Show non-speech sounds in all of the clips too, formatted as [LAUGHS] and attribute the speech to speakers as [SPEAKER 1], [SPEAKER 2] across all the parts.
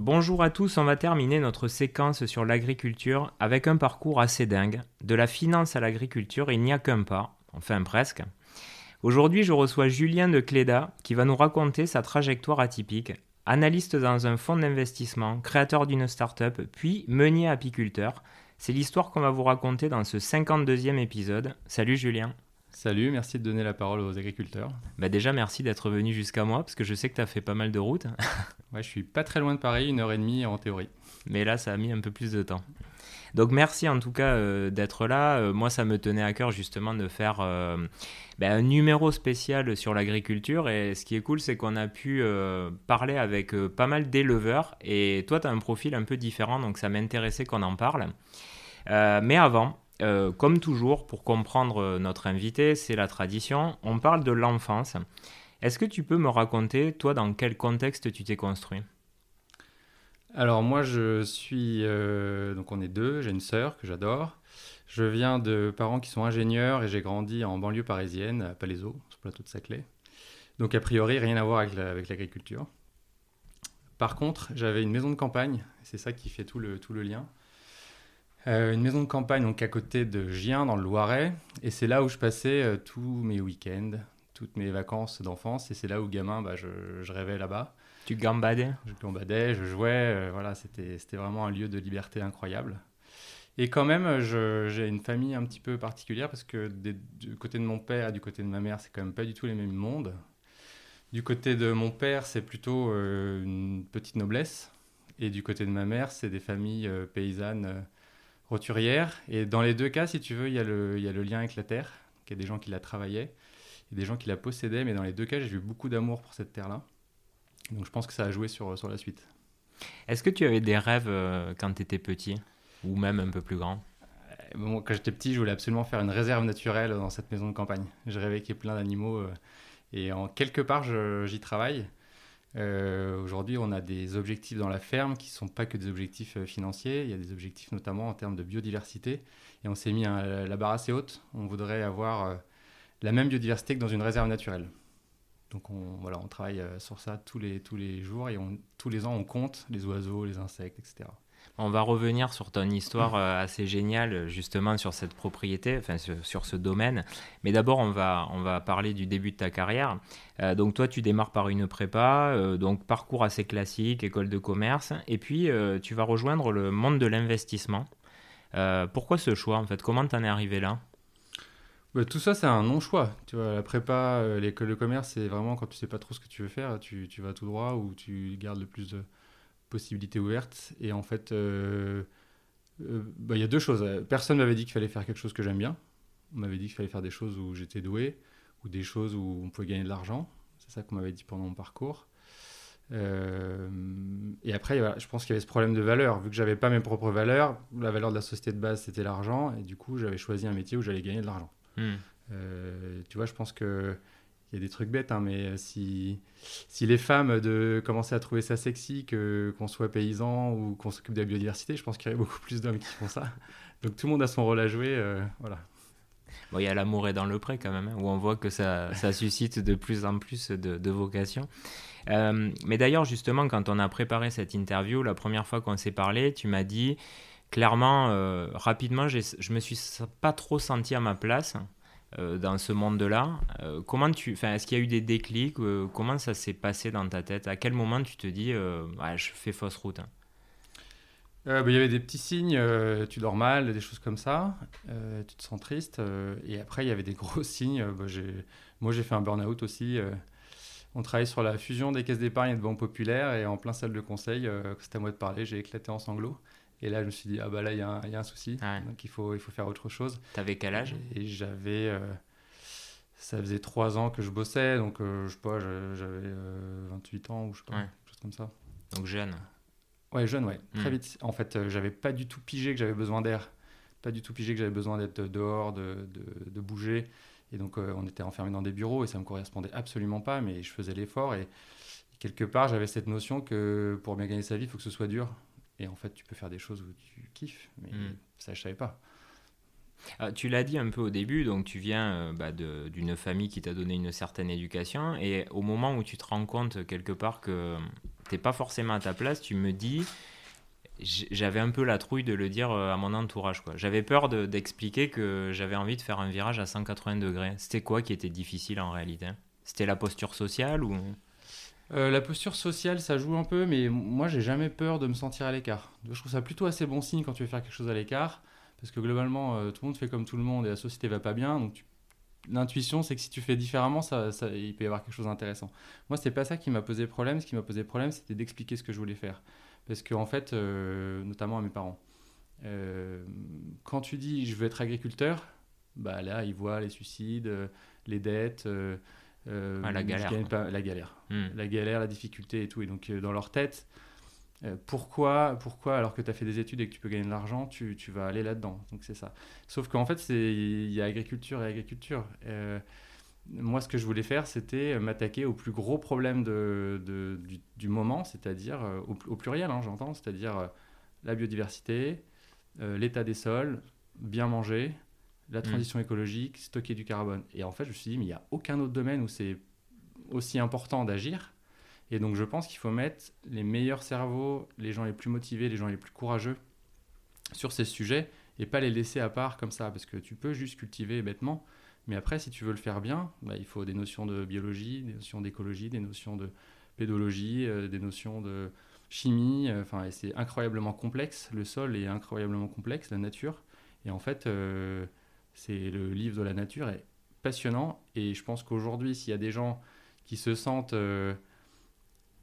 [SPEAKER 1] Bonjour à tous, on va terminer notre séquence sur l'agriculture avec un parcours assez dingue. De la finance à l'agriculture, il n'y a qu'un pas, enfin presque. Aujourd'hui, je reçois Julien de Cléda qui va nous raconter sa trajectoire atypique. Analyste dans un fonds d'investissement, créateur d'une start-up, puis meunier apiculteur. C'est l'histoire qu'on va vous raconter dans ce 52e épisode. Salut Julien.
[SPEAKER 2] Salut, merci de donner la parole aux agriculteurs.
[SPEAKER 1] Bah déjà, merci d'être venu jusqu'à moi, parce que je sais que tu as fait pas mal de routes. [LAUGHS]
[SPEAKER 2] ouais, je suis pas très loin de Paris, une heure et demie en théorie.
[SPEAKER 1] Mais là, ça a mis un peu plus de temps. Donc merci en tout cas euh, d'être là. Euh, moi, ça me tenait à cœur justement de faire euh, ben, un numéro spécial sur l'agriculture. Et ce qui est cool, c'est qu'on a pu parler avec pas mal d'éleveurs. Et toi, tu as un profil un peu différent, donc ça m'intéressait qu'on en parle. mais avant, euh, comme toujours, pour comprendre notre invité, c'est la tradition, on parle de l'enfance. Est-ce que tu peux me raconter, toi, dans quel contexte tu t'es construit?
[SPEAKER 2] Alors moi, je suis... Euh, donc on est deux, j'ai une sœur que j'adore. Je viens de parents qui sont ingénieurs et j'ai grandi en banlieue parisienne, à Palaiseau, sur le plateau de Saclay. Donc a priori, rien à voir avec l'agriculture. Par contre, j'avais une maison de campagne, c'est ça qui fait tout le, tout le lien. Euh, une maison de campagne donc à côté de Gien dans le Loiret et c'est là où je passais euh, tous mes week-ends, toutes mes vacances d'enfance et c'est là où gamin bah, je, je rêvais là-bas.
[SPEAKER 1] Tu gambadais?
[SPEAKER 2] Je gambadais, je jouais, euh, voilà c'était vraiment un lieu de liberté incroyable. Et quand même j'ai une famille un petit peu particulière parce que du côté de mon père du côté de ma mère c'est quand même pas du tout les mêmes mondes. Du côté de mon père c'est plutôt une petite noblesse et du côté de ma mère c'est des familles paysannes roturière. Et dans les deux cas, si tu veux, il y, a le, il y a le lien avec la terre, qui est des gens qui la travaillaient, et des gens qui la possédaient. Mais dans les deux cas, j'ai eu beaucoup d'amour pour cette terre-là. Donc je pense que ça a joué sur, sur la suite.
[SPEAKER 1] Est-ce que tu avais des rêves euh, quand tu étais petit, ou même un peu plus grand?
[SPEAKER 2] Euh, bon, Quand j'étais petit, je voulais absolument faire une réserve naturelle dans cette maison de campagne. Je rêvais qu'il y ait plein d'animaux. Euh, et en quelque part, j'y travaille. Euh, aujourd'hui, on a des objectifs dans la ferme qui ne sont pas que des objectifs euh, financiers. Il y a des objectifs notamment en termes de biodiversité. Et on s'est mis la barre assez haute. On voudrait avoir euh, la même biodiversité que dans une réserve naturelle. Donc on, voilà, on travaille sur ça tous les, tous les jours et tous les ans on compte les oiseaux, les insectes, etc.
[SPEAKER 1] On va revenir sur ton histoire euh, assez géniale, justement, sur cette propriété, enfin, sur, ce domaine. Mais d'abord, on va, on va parler du début de ta carrière. Euh, donc, toi, tu démarres par une prépa, euh, donc parcours assez classique, école de commerce. Et puis, tu vas rejoindre le monde de l'investissement. pourquoi ce choix, en fait? Comment t'en es arrivé là?
[SPEAKER 2] Bah, tout ça, c'est un non-choix. Tu vois, la prépa, l'école de commerce, c'est vraiment quand tu sais pas trop ce que tu veux faire, tu, tu vas tout droit ou tu gardes le plus de, possibilités ouvertes. Et en fait, euh, euh, bah, il y a deux choses. Personne m'avait dit qu'il fallait faire quelque chose que j'aime bien. On m'avait dit qu'il fallait faire des choses où j'étais doué ou des choses où on pouvait gagner de l'argent. C'est ça qu'on m'avait dit pendant mon parcours. Euh, et après, je pense qu'il y avait ce problème de valeur. Vu que j'avais pas mes propres valeurs, la valeur de la société de base c'était l'argent, et du coup j'avais choisi un métier où j'allais gagner de l'argent. Hmm. tu vois, je pense que il y a des trucs bêtes, hein, mais euh, si, si les femmes de commencer à trouver ça sexy, que, qu'on soit paysan ou qu'on s'occupe de la biodiversité, je pense qu'il y aurait beaucoup plus d'hommes qui font ça. Donc tout le monde a son rôle à jouer. Euh, voilà.
[SPEAKER 1] Bon, il y a l'amour est dans le pré quand même, hein, où on voit que ça, ça suscite de plus en plus de, vocations. Euh, mais d'ailleurs, justement, quand on a préparé cette interview, la première fois qu'on s'est parlé, tu m'as dit clairement, rapidement, je me suis pas trop senti à ma place. Euh, dans ce monde-là. Euh, comment tu, est-ce qu'il y a eu des déclics euh, Comment ça s'est passé dans ta tête? À quel moment tu te dis, ouais, je fais fausse route hein?
[SPEAKER 2] Bah, Il y avait des petits signes, tu dors mal, des choses comme ça, tu te sens triste. et après, il y avait des [LAUGHS] gros signes. Bah, moi, j'ai fait un burn-out aussi. on travaille sur la fusion des caisses d'épargne et de banques populaires. Et en plein salle de conseil, c'était à moi de parler, j'ai éclaté en sanglots. Et là, je me suis dit, ah bah là, il y, y, a un souci. Donc, il faut, il faut faire autre chose.
[SPEAKER 1] T'avais quel âge?
[SPEAKER 2] Et, j'avais. Euh, ça faisait trois ans que je bossais. Donc, euh, je sais pas, j'avais 28 euh, ans ou je sais pas, quelque chose comme ça.
[SPEAKER 1] Donc, jeune.
[SPEAKER 2] Ouais, jeune, ouais. Très hmm. vite. En fait, j'avais pas du tout pigé que j'avais besoin d'air. Pas du tout pigé que j'avais besoin d'être dehors, de, de, de, bouger. Et donc, on était enfermés dans des bureaux et ça me correspondait absolument pas. Mais je faisais l'effort. Et quelque part, j'avais cette notion que pour bien gagner sa vie, il faut que ce soit dur. Et en fait, tu peux faire des choses où tu kiffes, mais hmm. ça, je savais pas.
[SPEAKER 1] Ah, tu l'as dit un peu au début, donc tu viens euh, bah, d'une famille qui t'a donné une certaine éducation, et au moment où tu te rends compte quelque part que t'es pas forcément à ta place, tu me dis, j'avais un peu la trouille de le dire euh, à mon entourage. J'avais peur d'expliquer que j'avais envie de faire un virage à 180 degrés. C'était quoi qui était difficile en réalité? C'était la posture sociale ou
[SPEAKER 2] euh, la posture sociale, ça joue un peu, mais moi, j'ai jamais peur de me sentir à l'écart. Je trouve ça plutôt assez bon signe quand tu veux faire quelque chose à l'écart, parce que globalement, euh, tout le monde fait comme tout le monde et la société va pas bien. Donc, l'intuition, c'est que si tu fais différemment, ça, il peut y avoir quelque chose d'intéressant. Moi, c'est pas ça qui m'a posé problème. Ce qui m'a posé problème, c'était d'expliquer ce que je voulais faire. Parce qu'en en fait, euh, notamment à mes parents, quand tu dis je veux être agriculteur, bah là, ils voient les suicides, les dettes.
[SPEAKER 1] La galère.
[SPEAKER 2] la galère. Hmm. La galère, la difficulté et tout. Et donc, dans leur tête, pourquoi, pourquoi, alors que tu as fait des études et que tu peux gagner de l'argent, tu, tu, vas aller là-dedans Donc, c'est ça. Sauf qu'en fait, il y a agriculture et agriculture moi, ce que je voulais faire, c'était m'attaquer au plus gros problème de, du, moment, c'est-à-dire euh, au, pluriel, hein, j'entends, c'est-à-dire euh, la biodiversité, euh, l'état des sols, bien manger, la mm. transition écologique, stocker du carbone. Et en fait, je me suis dit, mais il n'y a aucun autre domaine où c'est aussi important d'agir. Et donc, je pense qu'il faut mettre les meilleurs cerveaux, les gens les plus motivés, les gens les plus courageux sur ces sujets et pas les laisser à part comme ça, parce que tu peux juste cultiver bêtement. Mais après, si tu veux le faire bien, bah, il faut des notions de biologie, des notions d'écologie, des notions de pédologie, euh, des notions de chimie. Euh, enfin, c'est incroyablement complexe. Le sol est incroyablement complexe, la nature. Et en fait, euh, c'est le livre de la nature est passionnant. Et je pense qu'aujourd'hui, s'il y a des gens qui se sentent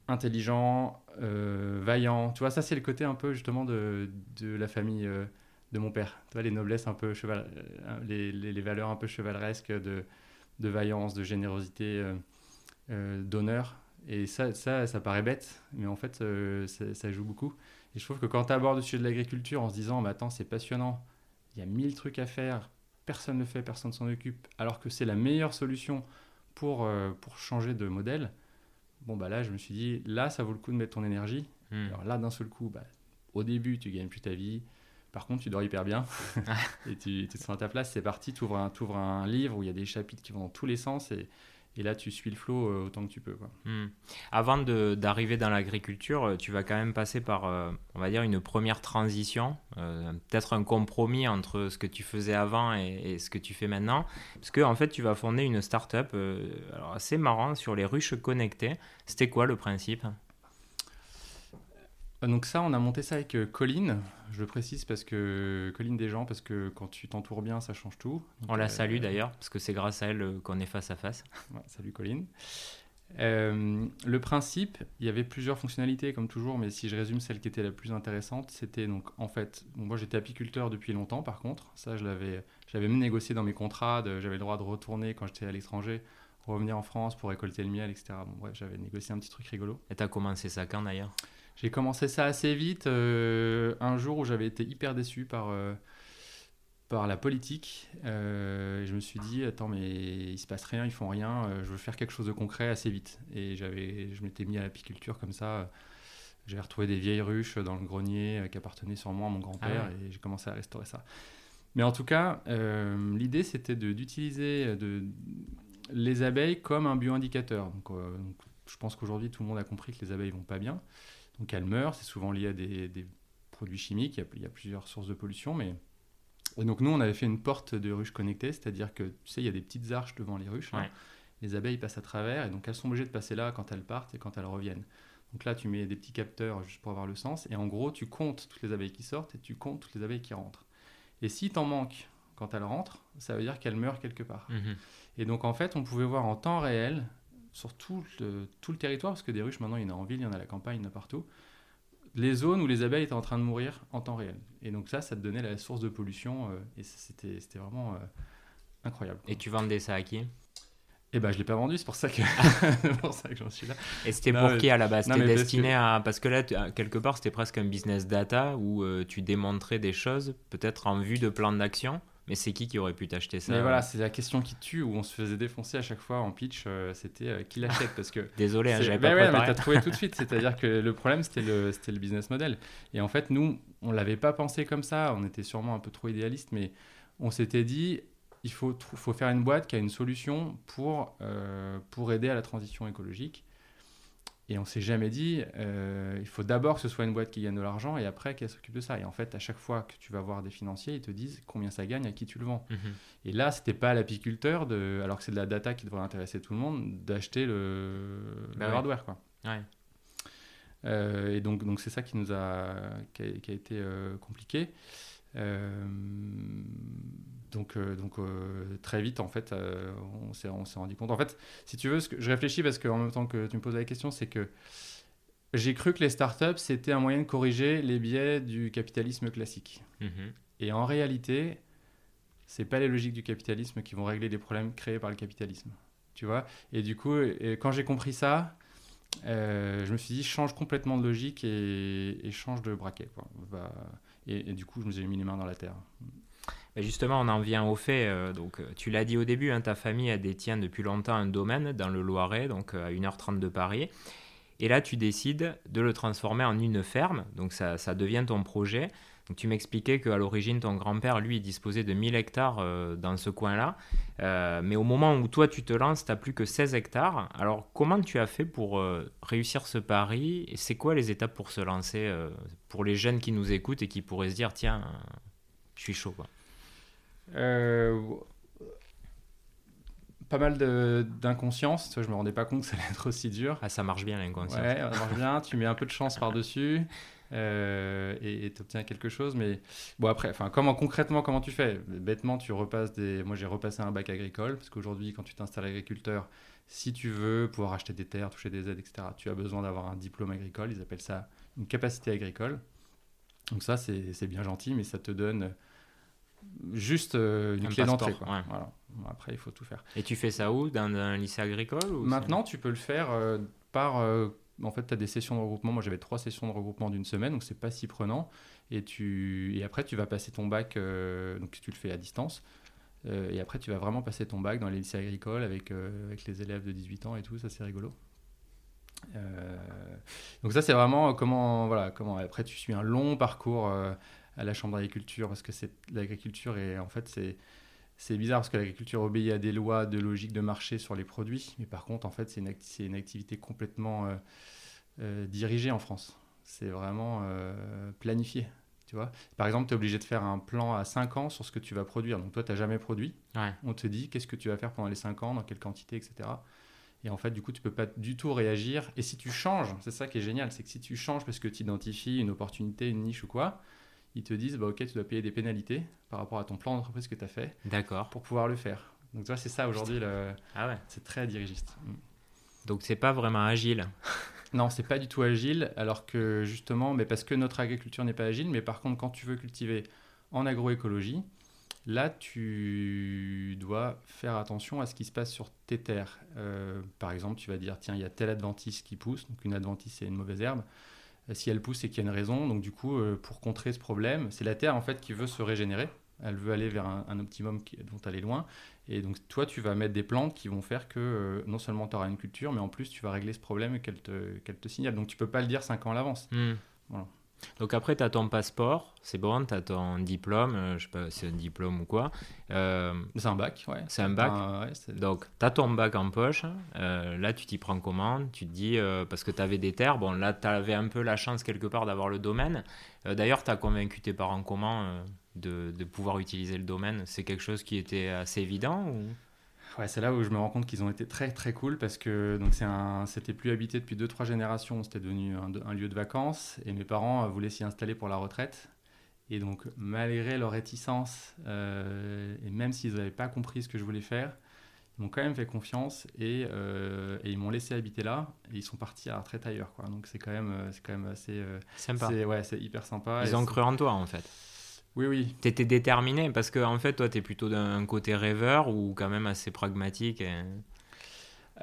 [SPEAKER 2] intelligents, vaillants, tu vois, ça c'est le côté un peu justement de, de la famille de mon père. Tu vois, les noblesses un peu cheval, euh, les, les, valeurs un peu chevaleresques de, de vaillance, de générosité, euh, euh, d'honneur. Et ça, ça, ça paraît bête, mais en fait, ça, joue beaucoup. Et je trouve que quand tu abordes le sujet de l'agriculture en se disant, mais attends, c'est passionnant, il y a mille trucs à faire, personne ne le fait, personne ne s'en occupe, alors que c'est la meilleure solution pour, pour changer de modèle, bon, bah là, je me suis dit, là, ça vaut le coup de mettre ton énergie. Hmm. Alors là, d'un seul coup, bah, au début, tu gagnes plus ta vie, par contre, tu dors hyper bien [LAUGHS] et tu, te sens à ta place. C'est parti, tu ouvres, un, un livre où il y a des chapitres qui vont dans tous les sens et, et là, tu suis le flot euh, autant que tu peux.
[SPEAKER 1] Hmm. Avant d'arriver dans l'agriculture, euh, tu vas quand même passer par, euh, on va dire, une première transition, peut-être un compromis entre ce que tu faisais avant et, ce que tu fais maintenant. Parce que, en fait, tu vas fonder une start-up assez marrant sur les ruches connectées. C'était quoi le principe?
[SPEAKER 2] Donc ça, on a monté ça avec euh, Colline. Je le précise parce que Colline des gens, parce que quand tu t'entoures bien, ça change tout.
[SPEAKER 1] on la euh, salue d'ailleurs, parce que c'est grâce à elle qu'on est face à face.
[SPEAKER 2] salut Colline. le principe, il y avait plusieurs fonctionnalités comme toujours, mais si je résume celle qui était la plus intéressante, c'était donc en fait, moi j'étais apiculteur depuis longtemps par contre, ça je l'avais, j'avais même négocié dans mes contrats, j'avais le droit de retourner quand j'étais à l'étranger, revenir en France pour récolter le miel, etc. Bon bref, j'avais négocié un petit truc rigolo.
[SPEAKER 1] Et t'as commencé ça quand d'ailleurs?
[SPEAKER 2] J'ai commencé ça assez vite, euh, un jour où j'avais été hyper déçu par, euh, par la politique. Euh, je me suis dit, attends, mais il se passe rien, ils font rien, je veux faire quelque chose de concret assez vite. Et je m'étais mis à l'apiculture comme ça. J'ai retrouvé des vieilles ruches dans le grenier qui appartenaient sûrement à mon grand-père ah et j'ai commencé à restaurer ça. Mais en tout cas, l'idée c'était d'utiliser les abeilles comme un bioindicateur. Donc, donc je pense qu'aujourd'hui tout le monde a compris que les abeilles vont pas bien. Donc elles meurent, c'est souvent lié à des, produits chimiques, il y, a, plusieurs sources de pollution. Mais... Et donc nous, on avait fait une porte de ruche connectée, c'est-à-dire que tu sais, il y a des petites arches devant les ruches. Les abeilles passent à travers et donc elles sont obligées de passer là quand elles partent et quand elles reviennent. Donc là, tu mets des petits capteurs juste pour avoir le sens. Et en gros, tu comptes toutes les abeilles qui sortent et tu comptes toutes les abeilles qui rentrent. Et si t'en manques quand elles rentrent, ça veut dire qu'elles meurent quelque part. Mhm. Et donc en fait, on pouvait voir en temps réel sur tout le, tout le territoire, parce que des ruches, maintenant, il y en a en ville, il y en a à la campagne, il y en a partout, les zones où les abeilles étaient en train de mourir en temps réel. Et donc ça, ça te donnait la source de pollution, euh, et c'était vraiment euh, incroyable.
[SPEAKER 1] Et tu vendais ça à qui?
[SPEAKER 2] Eh ben, je l'ai pas vendu, c'est pour ça que, [LAUGHS] pour ça que j'en suis là.
[SPEAKER 1] Et c'était pour qui à la base? C'était destiné à parce que là, quelque part, c'était presque un business data où euh, tu démontrais des choses, peut-être en vue de plan d'action? Mais c'est qui qui aurait pu t'acheter ça
[SPEAKER 2] Mais voilà, c'est la question qui tue, où on se faisait défoncer à chaque fois en pitch, euh, c'était euh, qui l'achète parce que [LAUGHS]
[SPEAKER 1] Désolé, hein, j'avais
[SPEAKER 2] pas
[SPEAKER 1] ouais,
[SPEAKER 2] mais t'as trouvé tout de suite, c'est-à-dire que le problème c'était le, c'était le business model. Et en fait, nous, on l'avait pas pensé comme ça, on était sûrement un peu trop idéaliste, mais on s'était dit, il faut, faut faire une boîte qui a une solution pour, euh, pour aider à la transition écologique. Et on s'est jamais dit, euh, il faut d'abord que ce soit une boîte qui gagne de l'argent et après qu'elle s'occupe de ça. Et en fait, à chaque fois que tu vas voir des financiers, ils te disent combien ça gagne, à qui tu le vends.
[SPEAKER 1] Mhm.
[SPEAKER 2] Et là, c'était pas à l'apiculteur, de, alors que c'est de la data qui devrait intéresser tout le monde, d'acheter le,
[SPEAKER 1] Bah
[SPEAKER 2] le
[SPEAKER 1] ouais.
[SPEAKER 2] hardware. Quoi.
[SPEAKER 1] Ouais.
[SPEAKER 2] Euh, et donc, donc c'est ça qui nous a, qui a, qui a été euh, compliqué. Euh, donc, euh, donc euh, très vite, en fait, euh, on s'est rendu compte. En fait, si tu veux, ce que, je réfléchis parce qu'en même temps que tu me poses la question, c'est que j'ai cru que les startups, c'était un moyen de corriger les biais du capitalisme classique.
[SPEAKER 1] Mhm.
[SPEAKER 2] Et en réalité, c'est pas les logiques du capitalisme qui vont régler les problèmes créés par le capitalisme. Tu vois? Et du coup, et quand j'ai compris ça, euh, je me suis dit, change complètement de logique et, et change de braquet. Quoi. Et, et du coup, je me suis mis les mains dans la terre.
[SPEAKER 1] Justement, on en vient au fait. euh, donc, euh, tu l'as dit au début, hein, ta famille détient depuis longtemps un domaine dans le Loiret, donc euh, à 1h30 de Paris. Et là, tu décides de le transformer en une ferme. Donc, ça, ça devient ton projet. Tu m'expliquais qu'à l'origine, ton grand-père, lui, disposait de 1000 hectares dans ce coin-là. Mais au moment où toi, tu te lances, tu n'as plus que 16 hectares. Alors, comment tu as fait pour réussir ce pari? Et c'est quoi les étapes pour se lancer pour les jeunes qui nous écoutent et qui pourraient se dire, tiens, je suis chaud.
[SPEAKER 2] Euh, pas mal de- d'inconscience. Je me rendais pas compte que ça allait être aussi dur.
[SPEAKER 1] Ah, ça marche bien l'inconscient.
[SPEAKER 2] Ouais, ça marche bien. Tu mets un peu de chance par-dessus euh, et tu obtiens quelque chose. Mais bon, après, enfin, comment concrètement, comment tu fais? Bêtement, tu repasses des. Moi, j'ai repassé un bac agricole parce qu'aujourd'hui, quand tu t'installes agriculteur, si tu veux pouvoir acheter des terres, toucher des aides, etc., tu as besoin d'avoir un diplôme agricole. Ils appellent ça une capacité agricole. Donc, ça, c'est c'est bien gentil, mais ça te donne juste euh, une
[SPEAKER 1] Un
[SPEAKER 2] clé d'entrée.
[SPEAKER 1] passeport,
[SPEAKER 2] quoi.
[SPEAKER 1] ouais.
[SPEAKER 2] Voilà. Bon, Après, il faut tout faire.
[SPEAKER 1] Et tu fais ça où? Dans un lycée agricole ou
[SPEAKER 2] Maintenant, tu peux le faire euh, par. euh, en fait, tu as des sessions de regroupement. Moi, j'avais trois sessions de regroupement d'une semaine, donc c'est pas si prenant. Et, tu... et après, tu vas passer ton bac, euh, donc tu le fais à distance. Et après, tu vas vraiment passer ton bac dans les lycées agricoles avec, avec les élèves de 18 ans et tout. Ça, c'est rigolo. Donc ça, c'est vraiment comment... Voilà, comment... Après, tu suis un long parcours à la Chambre d'agriculture parce que c'est l'agriculture et en fait, c'est... C'est bizarre parce que l'agriculture obéit à des lois de logique de marché sur les produits, mais par contre, en fait, c'est une, acti- une activité complètement euh, euh, dirigée en France. C'est vraiment euh, planifié. Tu vois Par exemple, tu es obligé de faire un plan à 5 ans sur ce que tu vas produire. Donc, toi, tu n'as jamais produit.
[SPEAKER 1] Ouais.
[SPEAKER 2] On te dit qu'est-ce que tu vas faire pendant les 5 ans, dans quelle quantité, etc. Et en fait, du coup, tu peux pas du tout réagir. Et si tu changes, c'est ça qui est génial, c'est que si tu changes parce que tu identifies une opportunité, une niche ou quoi, ils te disent, bah, ok, tu dois payer des pénalités par rapport à ton plan d'entreprise que tu as fait
[SPEAKER 1] D'accord.
[SPEAKER 2] pour pouvoir le faire. Donc tu vois, c'est ça aujourd'hui, le...
[SPEAKER 1] Ah ouais.
[SPEAKER 2] c'est très dirigiste. Mm.
[SPEAKER 1] Donc c'est pas vraiment agile. [LAUGHS]
[SPEAKER 2] Non, c'est pas du tout agile, alors que justement, mais parce que notre agriculture n'est pas agile, mais par contre, quand tu veux cultiver en agroécologie, là, tu dois faire attention à ce qui se passe sur tes terres. Euh, par exemple, tu vas dire, tiens, il y a telle adventice qui pousse, donc une adventice, c'est une mauvaise herbe. Si elle pousse, c'est qu'il y a une raison. Donc du coup, euh, pour contrer ce problème, c'est la terre en fait qui veut se régénérer. Elle veut aller vers un, un optimum qui, dont elle est loin. Et donc toi, tu vas mettre des plantes qui vont faire que euh, non seulement tu auras une culture, mais en plus tu vas régler ce problème qu'elle te, qu'elle te signale. Donc tu peux pas le dire 5 ans à l'avance.
[SPEAKER 1] Hmm.
[SPEAKER 2] Voilà.
[SPEAKER 1] Donc après, tu as ton passeport, c'est bon, tu as ton diplôme, euh, je sais pas si c'est un diplôme ou quoi. Euh,
[SPEAKER 2] C'est un bac, ouais.
[SPEAKER 1] C'est un bac
[SPEAKER 2] Un- ouais, c'est-
[SPEAKER 1] donc, tu as ton bac en poche. euh, là, tu t'y prends comment? Tu te dis, euh, parce que tu avais des terres, bon, là, tu avais un peu la chance quelque part d'avoir le domaine. D'ailleurs, tu as convaincu tes parents comment de, de pouvoir utiliser le domaine? C'est quelque chose qui était assez évident ou...
[SPEAKER 2] Ouais, c'est là où je me rends compte qu'ils ont été très très cool parce que donc c'est un, c'était plus habité depuis 2-3 générations, c'était devenu un, un lieu de vacances et mes parents euh, voulaient s'y installer pour la retraite. Et donc, malgré leur réticence euh, et même s'ils n'avaient pas compris ce que je voulais faire, ils m'ont quand même fait confiance et, euh, et ils m'ont laissé habiter là et ils sont partis à la retraite ailleurs. Quoi. Donc, c'est quand, même, c'est quand même assez. euh,
[SPEAKER 1] Sympa.
[SPEAKER 2] c'est, ouais, c'est hyper sympa.
[SPEAKER 1] Ils ont cru en toi, en fait.
[SPEAKER 2] Oui, oui.
[SPEAKER 1] Tu étais déterminé parce que, en fait, toi, tu es plutôt d'un côté rêveur ou quand même assez pragmatique. et-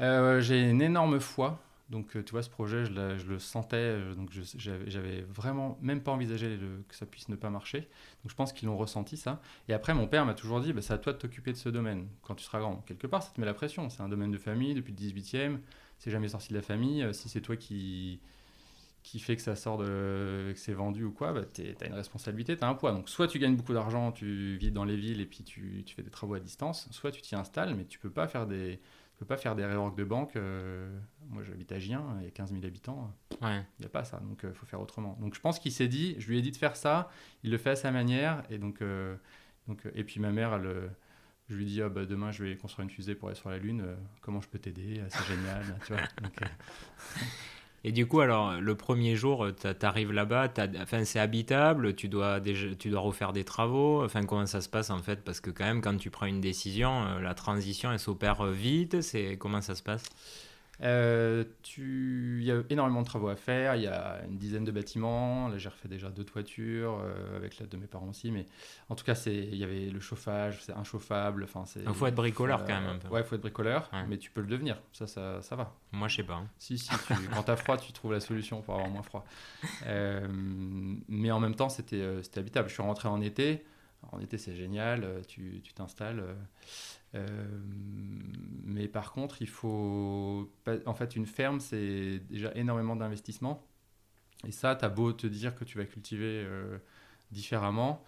[SPEAKER 2] Euh, j'ai une énorme foi. Donc, euh, tu vois, ce projet, je, le sentais. euh, Donc, j'avais vraiment même pas envisagé le- que ça puisse ne pas marcher. Donc, je pense qu'ils l'ont ressenti, ça. Et après, mon père m'a toujours dit bah, c'est à toi de t'occuper de ce domaine quand tu seras grand. Quelque part, ça te met la pression. C'est un domaine de famille depuis le 18e. C'est jamais sorti de la famille. Si c'est toi qui qui fait que ça sort de que c'est vendu ou quoi, bah, tu as une responsabilité, tu as un poids. Donc soit tu gagnes beaucoup d'argent, tu vis dans les villes et puis tu, tu fais des travaux à distance, soit tu t'y installes, mais tu peux pas faire des tu peux pas faire des réorgs de banque. moi, j'habite à Gien, il y a 15 000 habitants. Il n'y a pas ça, donc il faut faire autrement. Donc je pense qu'il s'est dit, je lui ai dit de faire ça, il le fait à sa manière, et donc, donc et puis ma mère, elle je lui dis ah, bah, demain je vais construire une fusée pour aller sur la Lune, euh, comment je peux t'aider euh, C'est génial. tu vois euh.
[SPEAKER 1] Et du coup, alors, le premier jour, tu arrives là-bas, enfin, c'est habitable, tu dois, déjà, tu dois refaire des travaux. Enfin, comment ça se passe en fait? Parce que, quand même, quand tu prends une décision, la transition, elle s'opère vite. Comment ça se passe?
[SPEAKER 2] Euh, tu... Il y a énormément de travaux à faire, il y a une dizaine de bâtiments, là j'ai refait déjà deux toitures, euh, avec l'aide de mes parents aussi, mais en tout cas il y avait le chauffage, c'est inchauffable.
[SPEAKER 1] Il faut être bricoleur quand même un peu.
[SPEAKER 2] Ouais, il faut être bricoleur, mais tu peux le devenir, ça, ça, ça va.
[SPEAKER 1] Moi je sais pas. Hein.
[SPEAKER 2] Si, si, tu... [LAUGHS] quand t'as froid, tu trouves la solution pour avoir moins froid. Euh, mais en même temps c'était habitable, je suis rentré en été, en été c'est génial, tu t'installes. Euh, mais par contre, il faut. En fait, une ferme, c'est déjà énormément d'investissement. Et ça, tu as beau te dire que tu vas cultiver euh, différemment,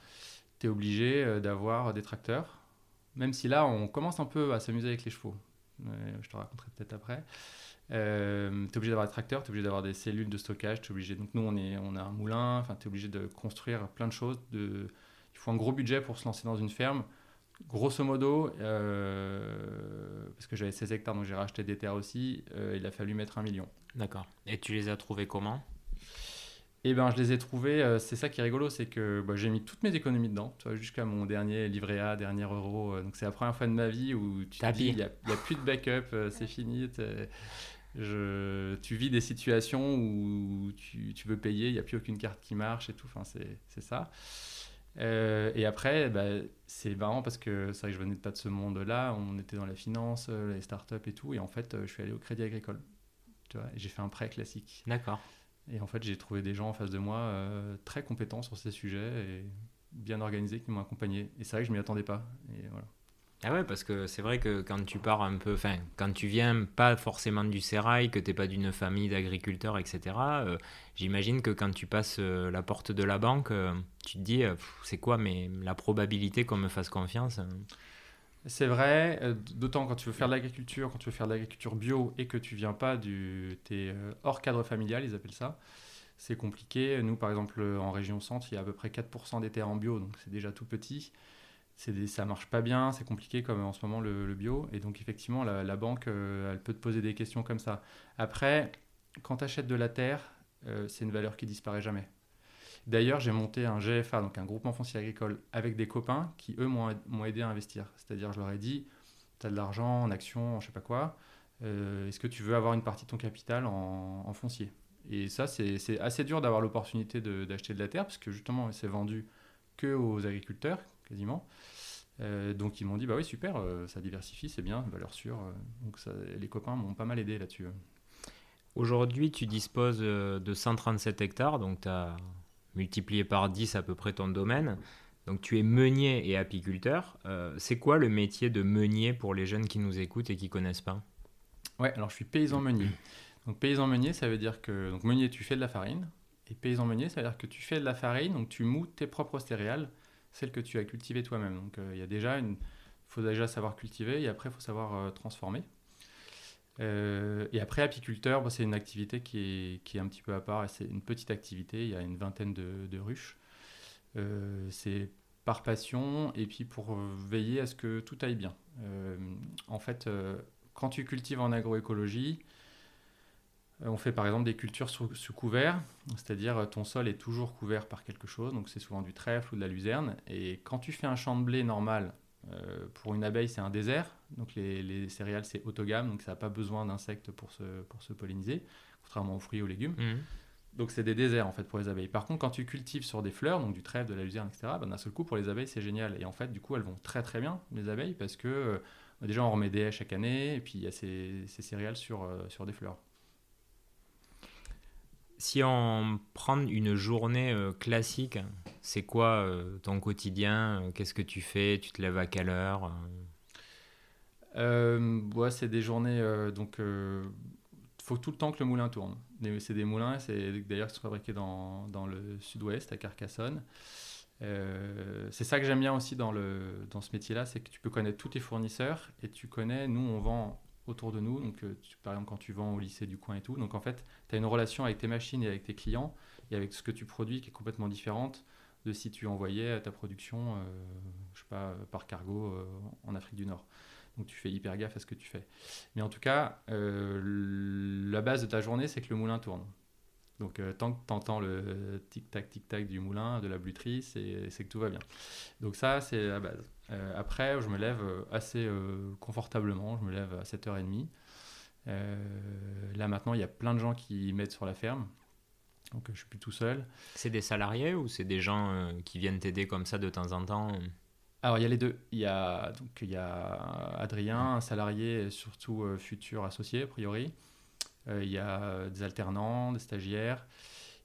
[SPEAKER 2] tu es obligé euh, d'avoir des tracteurs. Même si là, on commence un peu à s'amuser avec les chevaux. je te raconterai peut-être après. Euh, tu es obligé d'avoir des tracteurs, tu es obligé d'avoir des cellules de stockage, es obligé. Donc nous, on, est, on a un moulin, enfin, tu es obligé de construire plein de choses. Il faut un gros budget pour se lancer dans une ferme. Grosso modo, euh, parce que j'avais 16 hectares, donc j'ai racheté des terres aussi, euh, il a fallu mettre un million.
[SPEAKER 1] D'accord. Et tu les as trouvés comment?
[SPEAKER 2] Eh ben, je les ai trouvés, euh, c'est ça qui est rigolo, c'est que bah, j'ai mis toutes mes économies dedans, jusqu'à mon dernier livret A, dernier euro. donc c'est la première fois de ma vie où tu te dis, il n'y a, plus de backup, c'est fini. Je, tu vis des situations où tu, tu veux payer, il n'y a plus aucune carte qui marche et tout. Enfin, c'est ça. Euh, et après, bah, c'est marrant parce que c'est vrai que je venais pas de ce monde-là. On était dans la finance, euh, les startups et tout. Et en fait, euh, je suis allé au Crédit Agricole. Tu vois, j'ai fait un prêt classique.
[SPEAKER 1] D'accord.
[SPEAKER 2] Et en fait, j'ai trouvé des gens en face de moi très compétents sur ces sujets et bien organisés qui m'ont accompagné. Et c'est vrai que je m'y attendais pas. Et voilà.
[SPEAKER 1] Ah ouais, parce que c'est vrai que quand tu pars un peu, enfin, quand tu viens pas forcément du sérail, que tu n'es pas d'une famille d'agriculteurs, etc., euh, j'imagine que quand tu passes euh, la porte de la banque, euh, tu te dis, c'est quoi mais la probabilité qu'on me fasse confiance
[SPEAKER 2] C'est vrai, d'autant quand tu veux faire de l'agriculture, quand tu veux faire de l'agriculture bio et que tu viens pas du. Tu es hors cadre familial, ils appellent ça. C'est compliqué. Nous, par exemple, en région centre, il y a à peu près 4% des terres en bio, donc c'est déjà tout petit c'est ça marche pas bien, c'est compliqué comme en ce moment le, bio. Et donc effectivement, la, banque, euh, elle peut te poser des questions comme ça. Après, quand tu achètes de la terre, euh, c'est une valeur qui disparaît jamais. D'ailleurs, j'ai monté un GFA, donc un groupement foncier agricole, avec des copains qui, eux, m'ont aidé à investir. C'est-à-dire, je leur ai dit, tu as de l'argent en action, en je sais pas quoi, euh, est-ce que tu veux avoir une partie de ton capital en, en foncier? Et ça, c'est assez dur d'avoir l'opportunité d'acheter de, de la terre, parce que justement, c'est vendu que aux agriculteurs quasiment. Euh, donc ils m'ont dit bah oui super, euh, ça diversifie, c'est bien, valeur sûre. Euh, donc les copains m'ont pas mal aidé là-dessus.
[SPEAKER 1] Aujourd'hui tu disposes de 137 hectares, donc tu as multiplié par 10 à peu près ton domaine. Donc tu es meunier et apiculteur. c'est quoi le métier de meunier pour les jeunes qui nous écoutent et qui connaissent pas?
[SPEAKER 2] Ouais, alors je suis paysan meunier. Donc paysan meunier, ça veut dire que donc meunier tu fais de la farine et paysan meunier, ça veut dire que tu fais de la farine, donc tu mous tes propres céréales celle que tu as cultivée toi-même. Donc euh, il y a déjà faut déjà savoir cultiver et après il faut savoir euh, transformer. Euh, et après apiculteur, bah, c'est une activité qui est, un petit peu à part. C'est une petite activité. Il y a une vingtaine de, ruches. c'est par passion et puis pour veiller à ce que tout aille bien. en fait, quand tu cultives en agroécologie, on fait par exemple des cultures sous, couvert, c'est-à-dire euh, ton sol est toujours couvert par quelque chose, donc c'est souvent du trèfle ou de la luzerne. Et quand tu fais un champ de blé normal, euh, pour une abeille c'est un désert, donc les, céréales c'est autogame, donc ça n'a pas besoin d'insectes pour se, pour se polliniser, contrairement aux fruits et aux légumes. Mmh. Donc c'est des déserts en fait pour les abeilles. Par contre quand tu cultives sur des fleurs, donc du trèfle, de la luzerne, etc., ben, d'un seul coup pour les abeilles c'est génial. Et en fait du coup elles vont très très bien les abeilles parce que déjà on remet des haies chaque année et puis il y a ces, ces céréales sur, sur des fleurs
[SPEAKER 1] si on prend une journée euh, classique, c'est quoi euh, ton quotidien euh, Qu'est-ce que tu fais Tu te lèves à quelle heure
[SPEAKER 2] ouais, C'est des journées. donc, faut tout le temps que le moulin tourne. C'est des moulins, c'est d'ailleurs qui sont fabriqués dans, dans le sud-ouest, à Carcassonne. c'est ça que j'aime bien aussi dans, le, dans ce métier-là, c'est que tu peux connaître tous tes fournisseurs et tu connais, nous on vend autour de nous. Donc, par exemple, quand tu vends au lycée du coin et tout. Donc, en fait, tu as une relation avec tes machines et avec tes clients et avec ce que tu produis qui est complètement différente de si tu envoyais ta production, je sais pas, par cargo en Afrique du Nord. Donc tu fais hyper gaffe à ce que tu fais. Mais en tout cas, la base de ta journée, c'est que le moulin tourne. Donc euh, tant que tu entends le tic-tac, tic-tac du moulin, de la bluterie, c'est que tout va bien. Donc ça, c'est la base. Euh, après, je me lève euh, assez confortablement, je me lève à 7h30. là maintenant, il y a plein de gens qui m'aident sur la ferme. Donc je suis plus tout seul.
[SPEAKER 1] C'est des salariés ou c'est des gens qui viennent t'aider comme ça de temps en temps?
[SPEAKER 2] Alors il y a les deux. Il y a, donc, il y a Adrien, un salarié, surtout futur associé a priori. Euh, il y a des alternants, des stagiaires.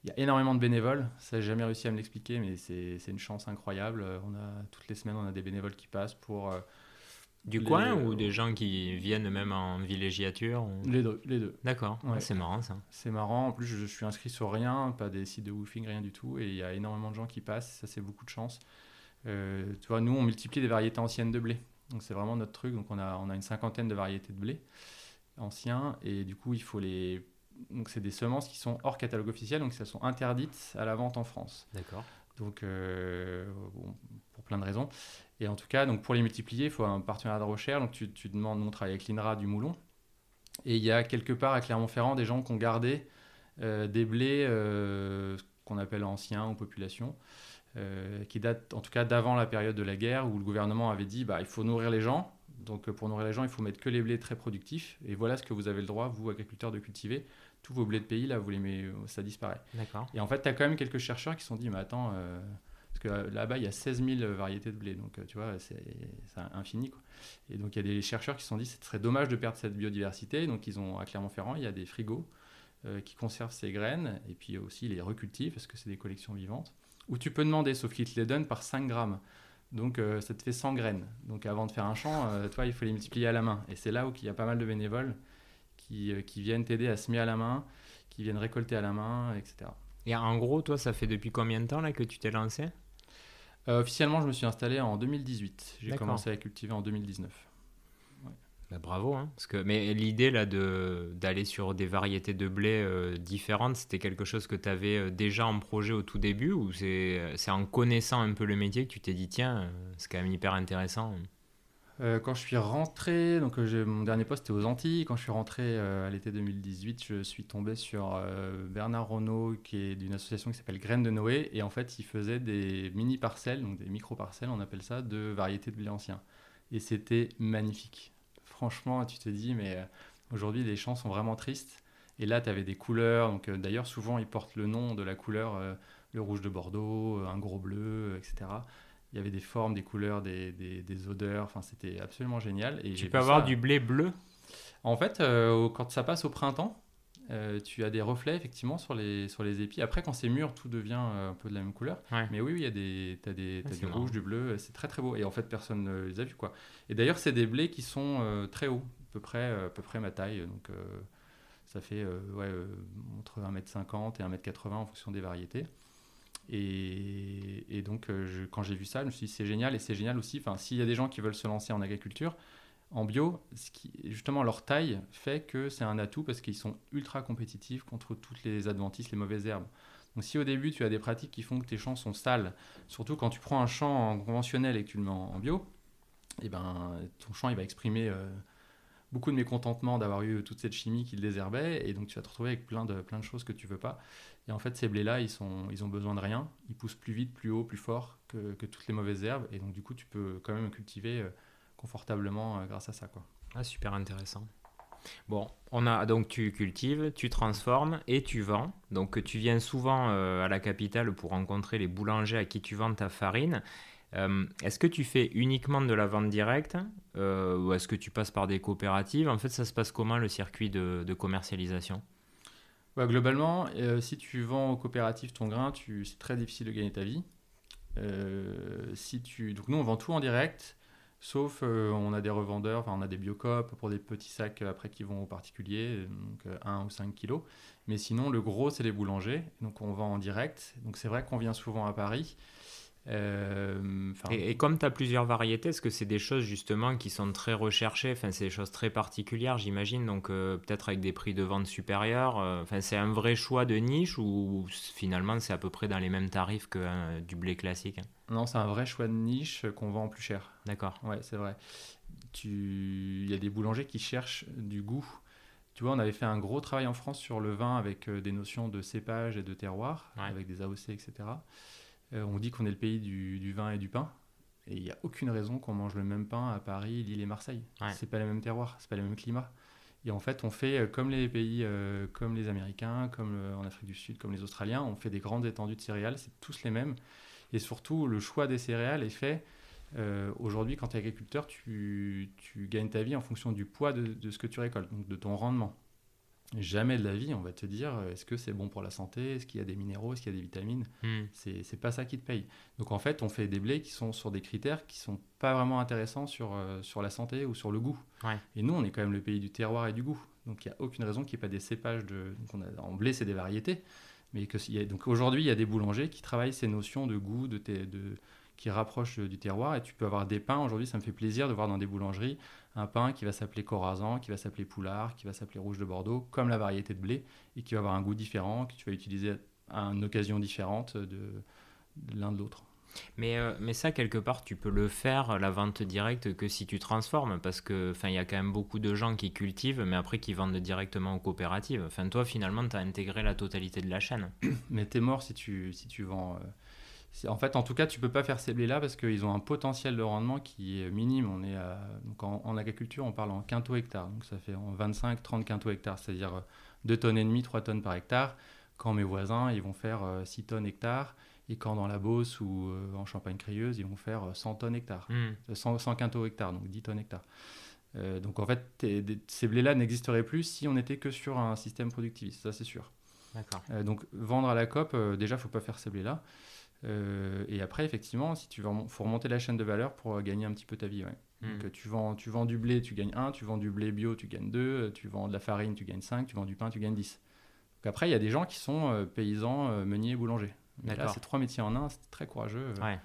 [SPEAKER 2] Il y a énormément de bénévoles. Ça, j'ai jamais réussi à me l'expliquer, mais c'est une chance incroyable. On a, toutes les semaines, on a des bénévoles qui passent pour. Euh,
[SPEAKER 1] du coin ou des gens qui viennent même en villégiature
[SPEAKER 2] Les deux. Les deux.
[SPEAKER 1] D'accord, c'est marrant ça.
[SPEAKER 2] C'est marrant. En plus, je, suis inscrit sur rien, pas des sites de woofing, rien du tout. Et il y a énormément de gens qui passent. Ça, c'est beaucoup de chance. Euh, tu vois, nous, on multiplie des variétés anciennes de blé. Donc, c'est vraiment notre truc. Donc, on a, on a une cinquantaine de variétés de blé anciens et du coup il faut les donc c'est des semences qui sont hors catalogue officiel donc elles sont interdites à la vente en France.
[SPEAKER 1] D'accord.
[SPEAKER 2] Donc euh, pour plein de raisons et en tout cas donc pour les multiplier il faut un partenariat de recherche donc tu, tu demandes on travaille avec l'INRA du Moulon et il y a quelque part à Clermont-Ferrand des gens qui ont gardé euh, des blés euh, qu'on appelle anciens ou population qui datent en tout cas d'avant la période de la guerre où le gouvernement avait dit bah il faut nourrir les gens donc euh, pour nourrir les gens, il faut mettre que les blés très productifs. Et voilà ce que vous avez le droit, vous, agriculteurs, de cultiver. Tous vos blés de pays, là, vous les mettez, euh, ça disparaît.
[SPEAKER 1] D'accord.
[SPEAKER 2] Et en fait, tu as quand même quelques chercheurs qui se sont dit, mais attends, euh, parce que là-bas, il y a 16 000 variétés de blé. Donc, tu vois, c'est infini. Quoi. Et donc, il y a des chercheurs qui se sont dit, ce serait dommage de perdre cette biodiversité. Donc, ils ont, à Clermont-Ferrand, il y a des frigos qui conservent ces graines. Et puis aussi, les recultivent, parce que c'est des collections vivantes. Où tu peux demander, sauf qu'ils te les donnent par 5 grammes. Donc euh, ça te fait 100 graines. Donc avant de faire un champ, euh, toi, il faut les multiplier à la main. Et c'est là où il y a pas mal de bénévoles qui, euh, qui viennent t'aider à semer à la main, qui viennent récolter à la main, etc.
[SPEAKER 1] Et en gros, toi, ça fait depuis combien de temps là que tu t'es lancé?
[SPEAKER 2] Officiellement, je me suis installé en 2018. J'ai commencé à cultiver en 2019.
[SPEAKER 1] Bah, bravo, hein, mais l'idée là de d'aller sur des variétés de blé euh, différentes, c'était quelque chose que tu avais euh, déjà en projet au tout début ou c'est c'est en connaissant un peu le métier que tu t'es dit tiens, euh, c'est quand même hyper intéressant.
[SPEAKER 2] quand je suis rentré, donc mon dernier poste était aux Antilles. Quand je suis rentré à l'été 2018, je suis tombé sur Bernard Renault, qui est d'une association qui s'appelle Graines de Noé. Et en fait, il faisait des mini parcelles, donc des micro parcelles, on appelle ça, de variétés de blé ancien. Et c'était magnifique franchement, tu te dis, mais euh, aujourd'hui, les champs sont vraiment tristes. Et là, tu avais des couleurs. Donc, euh, d'ailleurs, souvent, ils portent le nom de la couleur, euh, le rouge de Bordeaux, un gros bleu, etc. Il y avait des formes, des couleurs, des, des, odeurs. Enfin, c'était absolument génial.
[SPEAKER 1] Et tu peux avoir du blé bleu?
[SPEAKER 2] En fait, quand ça passe au printemps, tu as des reflets effectivement sur les, sur les épis. Après, quand c'est mûr, tout devient un peu de la même couleur. Mais oui, il y a des, as des, as des rouges, du bleu, c'est très très beau. Et en fait, personne ne les a vus. Quoi. Et d'ailleurs, c'est des blés qui sont euh, très hauts, à peu près, à peu près ma taille. Donc, euh, ça fait euh, ouais, entre 1m50 et 1m80 en fonction des variétés. Et, et donc, je, quand j'ai vu ça, je me suis dit, c'est génial. Et c'est génial aussi, s'il y a des gens qui veulent se lancer en agriculture, en bio, ce qui, justement, leur taille fait que c'est un atout parce qu'ils sont ultra compétitifs contre toutes les adventices, les mauvaises herbes. Donc si au début tu as des pratiques qui font que tes champs sont sales, surtout quand tu prends un champ conventionnel et que tu le mets en bio, eh ben, ton champ il va exprimer euh, beaucoup de mécontentement d'avoir eu toute cette chimie qui le désherbait, et donc tu vas te retrouver avec plein de, plein de choses que tu veux pas. Et en fait, ces blés-là, ils, sont, ils ont besoin de rien, ils poussent plus vite, plus haut, plus fort que, que toutes les mauvaises herbes, et donc du coup, tu peux quand même cultiver euh, confortablement euh, grâce à ça. Quoi.
[SPEAKER 1] Ah, super intéressant. Bon, on a donc tu cultives, tu transformes et tu vends. Donc tu viens souvent à la capitale pour rencontrer les boulangers à qui tu vends ta farine. Euh, est-ce que tu fais uniquement de la vente directe euh, ou est-ce que tu passes par des coopératives? En fait, ça se passe comment le circuit de, commercialisation?
[SPEAKER 2] Bah, Globalement, euh, si tu vends aux coopératives ton grain, c'est très difficile de gagner ta vie. si tu... Donc nous, on vend tout en direct, sauf on a des revendeurs, enfin on a des biocopes pour des petits sacs après qui vont aux particuliers, donc 1 ou 5 kilos. Mais sinon, le gros, c'est les boulangers, donc on vend en direct. Donc c'est vrai qu'on vient souvent à Paris.
[SPEAKER 1] Euh, et, comme tu as plusieurs variétés, est-ce que c'est des choses justement qui sont très recherchées? Enfin, c'est des choses très particulières, j'imagine, donc euh, peut-être avec des prix de vente supérieurs. Euh, enfin, c'est un vrai choix de niche ou finalement c'est à peu près dans les mêmes tarifs que du blé classique
[SPEAKER 2] Non, c'est un vrai choix de niche qu'on vend plus cher.
[SPEAKER 1] D'accord.
[SPEAKER 2] Ouais, c'est vrai. Tu... Il y a des boulangers qui cherchent du goût. Tu vois, on avait fait un gros travail en France sur le vin avec des notions de cépage et de terroir, avec des AOC, etc. Euh, on dit qu'on est le pays du, vin et du pain. Et il n'y a aucune raison qu'on mange le même pain à Paris, Lille et Marseille. Ce C'est pas le même terroir, c'est pas le même climat. Et en fait, on fait euh, comme les pays, euh, comme les Américains, comme en Afrique du Sud, comme les Australiens, on fait des grandes étendues de céréales, c'est tous les mêmes. Et surtout, le choix des céréales est fait. Aujourd'hui, quand tu es agriculteur, tu, gagnes ta vie en fonction du poids de, de, ce que tu récoltes, donc de ton rendement. Jamais de la vie, on va te dire euh, est-ce que c'est bon pour la santé, est-ce qu'il y a des minéraux, est-ce qu'il y a des vitamines. Hmm. C'est pas ça qui te paye. Donc en fait, on fait des blés qui sont sur des critères qui sont pas vraiment intéressants sur, euh, sur la santé ou sur le goût. Et nous, on est quand même le pays du terroir et du goût. Donc il n'y a aucune raison qu'il n'y ait pas des cépages de. Donc, a... En blé, c'est des variétés. Mais que, y a... donc aujourd'hui, il y a des boulangers qui travaillent ces notions de goût, de, de... qui rapprochent du terroir. Et tu peux avoir des pains. Aujourd'hui, ça me fait plaisir de voir dans des boulangeries un pain qui va s'appeler Corazan, qui va s'appeler Poulard, qui va s'appeler Rouge de Bordeaux, comme la variété de blé, et qui va avoir un goût différent, que tu vas utiliser à une occasion différente de, l'un de l'autre.
[SPEAKER 1] Mais, euh, mais ça, quelque part, tu peux le faire, la vente directe, que si tu transformes, parce que il y a quand même beaucoup de gens qui cultivent, mais après qui vendent directement aux coopératives. Enfin, toi, finalement, tu as intégré la totalité de la chaîne. [COUGHS]
[SPEAKER 2] mais tu es mort si tu, si tu vends... Euh, en fait, en tout cas, tu peux pas faire ces blés-là parce qu'ils ont un potentiel de rendement qui est minime. On est donc en, agriculture, on parle en quinto hectare. Donc ça fait en 25-30 quinto hectares, c'est-à-dire 2 tonnes et demie, 3 tonnes par hectare. Quand mes voisins, ils vont faire 6 euh, tonnes hectare. Et quand dans la Beauce ou euh, en Champagne-Crieuse, ils vont faire 100 euh, tonnes hectare. 100, 100 quinto hectare, donc 10 tonnes hectare. donc en fait, ces blés-là n'existeraient plus si on n'était que sur un système productiviste, ça c'est sûr. donc vendre à la COP, déjà, il ne faut pas faire ces blés-là. Euh, et après, effectivement, si tu veux, faut remonter la chaîne de valeur pour euh, gagner un petit peu ta vie. Hmm. Donc, euh, tu vends, tu vends du blé, tu gagnes 1, tu vends du blé bio, tu gagnes 2, tu vends de la farine, tu gagnes 5, tu vends du pain, tu gagnes 10. Donc après, il y a des gens qui sont paysans, meuniers, boulangers. Mais là, c'est trois métiers en un, c'est très courageux.
[SPEAKER 1] Ouais.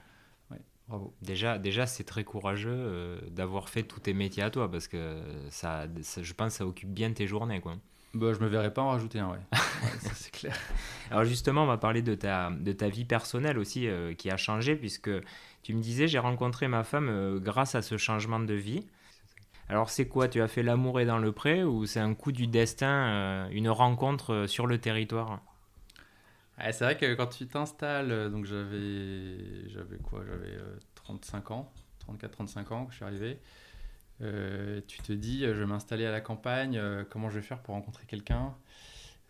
[SPEAKER 1] bravo. Déjà, déjà c'est très courageux d'avoir fait tous tes métiers à toi, parce que ça, ça, je pense que ça occupe bien tes journées. Quoi.
[SPEAKER 2] Bah, je me verrais pas en rajouter un, ouais. [LAUGHS] c'est clair.
[SPEAKER 1] Alors justement, on va parler de ta, de ta vie personnelle aussi euh, qui a changé, puisque tu me disais, j'ai rencontré ma femme euh, grâce à ce changement de vie. Alors c'est quoi? Tu as fait l'amour et dans le pré ou c'est un coup du destin, euh, une rencontre sur le territoire?
[SPEAKER 2] C'est vrai que quand tu t'installes, donc j'avais, j'avais quoi? J'avais 35 ans, 34-35 ans que je suis arrivé. Euh, tu te dis, euh, je vais m'installer à la campagne, euh, comment je vais faire pour rencontrer quelqu'un?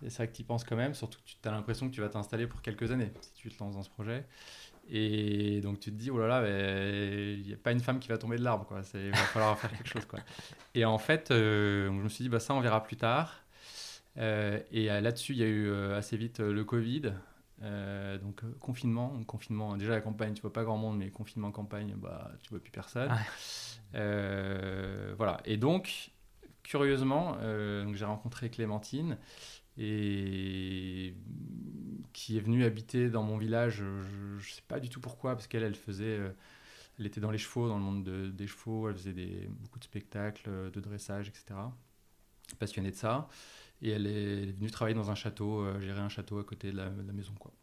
[SPEAKER 2] C'est vrai que tu y penses quand même, surtout que tu as l'impression que tu vas t'installer pour quelques années si tu te lances dans ce projet. Et donc tu te dis, oh là là, il n'y a pas une femme qui va tomber de l'arbre, quoi. il va falloir faire quelque chose. Quoi. Et en fait, je me suis dit, bah, ça on verra plus tard. et là-dessus, il y a eu assez vite le Covid. Donc confinement, confinement, déjà la campagne, tu vois pas grand monde, mais confinement campagne, bah tu vois plus personne. Euh, voilà. Et donc, curieusement, euh, j'ai rencontré Clémentine et qui est venue habiter dans mon village. Je ne sais pas du tout pourquoi, parce qu'elle, elle faisait, euh, elle était dans les chevaux, dans le monde des chevaux. Elle faisait des, beaucoup de spectacles, de dressage, etc. Passionnée de ça. Et elle est, venue travailler dans un château, gérer un château à côté de la, de la maison, quoi.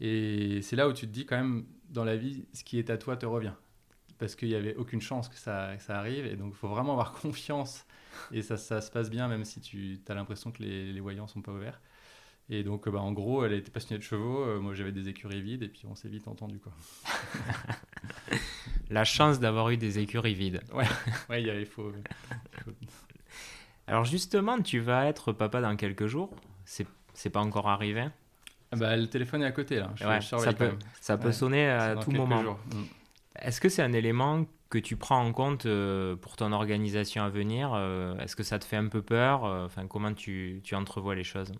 [SPEAKER 2] Et c'est là où tu te dis quand même, dans la vie, ce qui est à toi te revient parce qu'il n'y avait aucune chance que ça, ça arrive. Et donc, il faut vraiment avoir [LAUGHS] confiance. Et ça, ça, se passe bien, même si tu as l'impression que les, les voyants ne sont pas ouverts. Et donc, bah, en gros, elle était passionnée de chevaux. Euh, moi, j'avais des écuries vides. Et puis, on s'est vite entendu. Quoi. [LAUGHS]
[SPEAKER 1] La chance d'avoir eu des écuries vides.
[SPEAKER 2] Ouais, ouais il faut...
[SPEAKER 1] Alors, justement, tu vas être papa dans quelques jours. C'est pas encore arrivé
[SPEAKER 2] bah, Le téléphone est à côté, là.
[SPEAKER 1] ça peut, ça peut sonner à tout moment. Mm. Est-ce que c'est un élément que tu prends en compte euh, pour ton organisation à venir euh, Est-ce que ça te fait un peu peur euh, Enfin, comment tu, tu, entrevois les choses?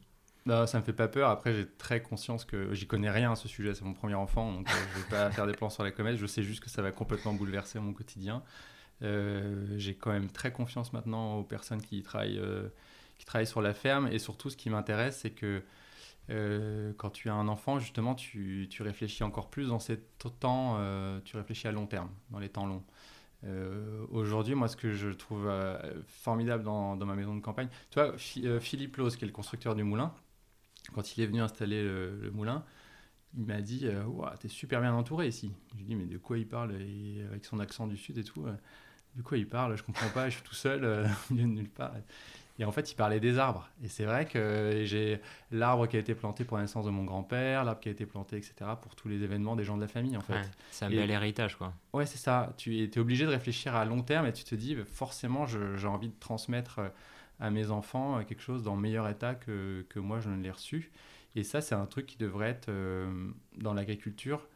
[SPEAKER 2] Non, ça me fait pas peur. Après, j'ai très conscience que j'y connais rien à ce sujet. C'est mon premier enfant, donc je vais pas [LAUGHS] faire des plans sur la comète. Je sais juste que ça va complètement bouleverser mon quotidien. J'ai quand même très confiance maintenant aux personnes qui travaillent, qui travaillent sur la ferme. Et surtout, ce qui m'intéresse, c'est que quand tu as un enfant, justement, tu, tu, réfléchis encore plus dans ces temps, tu réfléchis à long terme, dans les temps longs. Aujourd'hui, moi, ce que je trouve formidable dans, ma maison de campagne, tu vois, Philippe Lose, qui est le constructeur du moulin, quand il est venu installer le, moulin, il m'a dit euh, T'es super bien entouré ici. Je lui ai dit Mais de quoi il parle? Avec son accent du Sud et tout. Euh, de quoi il parle Je comprends pas, je suis tout seul, euh, [LAUGHS] nulle part. Et en fait, il parlait des arbres. Et c'est vrai que j'ai l'arbre qui a été planté pour la naissance de mon grand-père, l'arbre qui a été planté, etc., pour tous les événements des gens de la famille, en fait.
[SPEAKER 1] c'est un bel héritage, quoi.
[SPEAKER 2] Ouais, c'est ça. Tu es, obligé de réfléchir à long terme et tu te dis, forcément, j'ai envie de transmettre à mes enfants euh, quelque chose dans meilleur état que, que moi je ne l'ai reçu. Et ça, c'est un truc qui devrait être euh, dans l'agriculture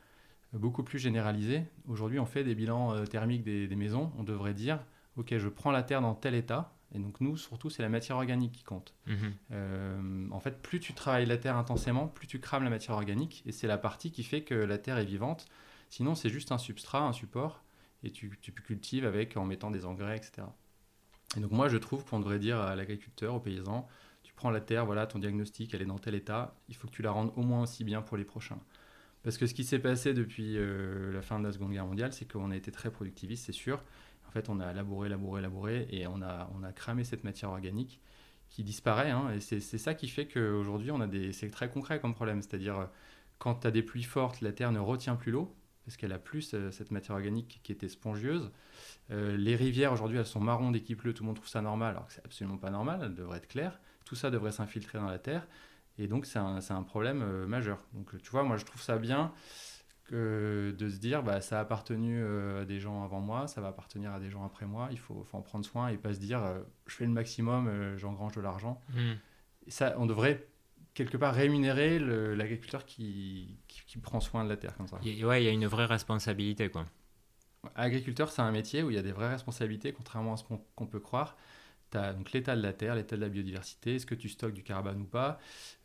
[SPEAKER 2] beaucoup plus généralisé. Aujourd'hui, on fait des bilans euh, thermiques des, des, maisons. On devrait dire, OK, je prends la terre dans tel état. Et donc nous, surtout, c'est la matière organique qui compte. Mhm. en fait, plus tu travailles la terre intensément, plus tu crames la matière organique. Et c'est la partie qui fait que la terre est vivante. Sinon, c'est juste un substrat, un support. Et tu, tu cultives avec en mettant des engrais, etc. Et donc moi, je trouve qu'on devrait dire à l'agriculteur, au paysan, tu prends la terre, voilà, ton diagnostic, elle est dans tel état, il faut que tu la rendes au moins aussi bien pour les prochains. Parce que ce qui s'est passé depuis euh, la fin de la Seconde Guerre mondiale, c'est qu'on a été très productiviste, c'est sûr. En fait, on a labouré, labouré, labouré, et on a, on a cramé cette matière organique qui disparaît. Hein, et c'est ça qui fait qu'aujourd'hui, on a des, c'est très concret comme problème. C'est-à-dire, quand tu as des pluies fortes, la terre ne retient plus l'eau, parce qu'elle a plus euh, cette matière organique qui était spongieuse. Euh, les rivières aujourd'hui elles sont marron dès qu'il pleut, tout le monde trouve ça normal, alors que c'est absolument pas normal, elles devraient être claires. Tout ça devrait s'infiltrer dans la terre, et donc c'est un, un, problème euh, majeur. Donc tu vois, moi je trouve ça bien que de se dire bah, ça a appartenu à des gens avant moi, ça va appartenir à des gens après moi, il faut, faut en prendre soin et pas se dire je fais le maximum, j'engrange de l'argent. Mmh. Ça, on devrait quelque part rémunérer l'agriculteur qui, qui, prend soin de la terre comme ça.
[SPEAKER 1] ouais, il y a une vraie responsabilité quoi.
[SPEAKER 2] Agriculteur, c'est un métier où il y a des vraies responsabilités, contrairement à ce qu'on peut croire. Donc l'état de la terre, l'état de la biodiversité, est-ce que tu stockes du carbone ou pas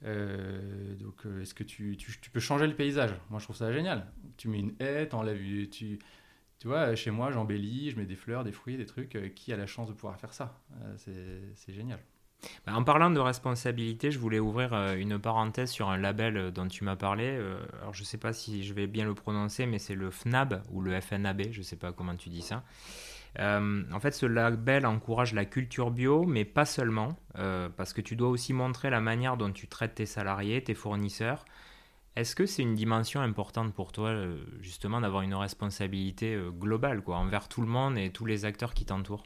[SPEAKER 2] euh, Donc, euh, est-ce que tu, tu, peux changer le paysage? Moi, je trouve ça génial. Tu mets une haie, tu tu, tu vois, chez moi, j'embellis, je mets des fleurs, des fruits, des trucs. Euh, qui a la chance de pouvoir faire ça? C'est génial.
[SPEAKER 1] Bah, en parlant de responsabilité, je voulais ouvrir une parenthèse sur un label dont tu m'as parlé. Alors je ne sais pas si je vais bien le prononcer, mais c'est le FNAB ou le FNAB, je ne sais pas comment tu dis ça. En fait, ce label encourage la culture bio, mais pas seulement, parce que tu dois aussi montrer la manière dont tu traites tes salariés, tes fournisseurs. Est-ce que c'est une dimension importante pour toi, justement, d'avoir une responsabilité globale, quoi, envers tout le monde et tous les acteurs qui t'entourent?